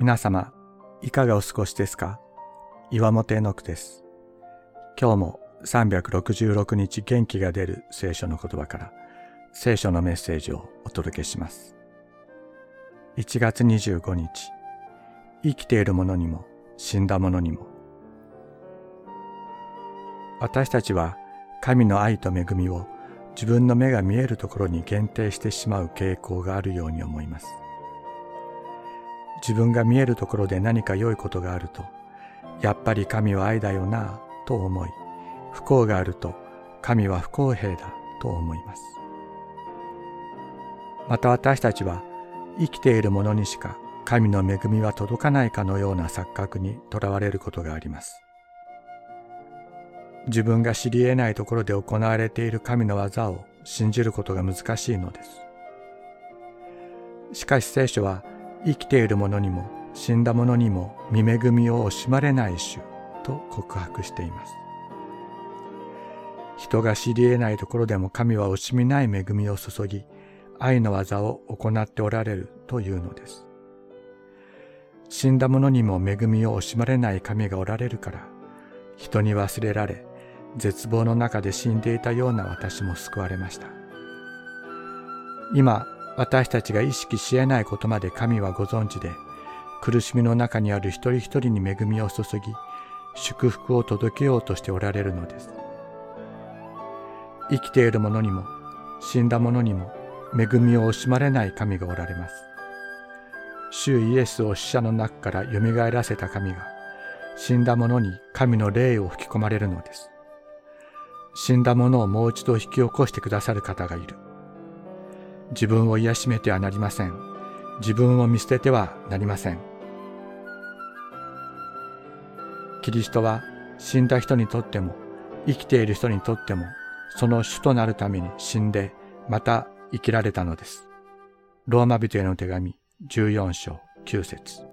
皆様、いかがお過ごしですか？岩本絵の句です。今日も366日元気が出る聖書の言葉から聖書のメッセージをお届けします。1月25日、生きている者にも死んだ者にも。私たちは神の愛と恵みを自分の目が見えるところに限定してしまう傾向があるように思います。自分が見えるところで何か良いことがあると、やっぱり神は愛だよなぁと思い、不幸があると神は不公平だと思います。また私たちは生きている者にしか神の恵みは届かないかのような錯覚にとらわれることがあります。自分が知り得ないところで行われている神の技を信じることが難しいのです。しかし聖書は生きている者にも死んだ者にも見恵みを惜しまれない主と告白しています。人が知り得ないところでも神は惜しみない恵みを注ぎ、愛の技を行っておられるというのです。死んだ者にも恵みを惜しまれない神がおられるから、人に忘れられ、絶望の中で死んでいたような私も救われました。今、私たちが意識し得ないことまで神はご存知で、苦しみの中にある一人一人に恵みを注ぎ、祝福を届けようとしておられるのです。生きている者にも死んだ者にも恵みを惜しまれない神がおられます。主イエスを死者の中から蘇らせた神が、死んだ者に神の霊を吹き込まれるのです。死んだ者をもう一度引き起こしてくださる方がいる。自分を癒しめてはなりません。自分を見捨ててはなりません。キリストは死んだ人にとっても生きている人にとってもその主となるために死んでまた生きられたのです。ローマ人への手紙14章9節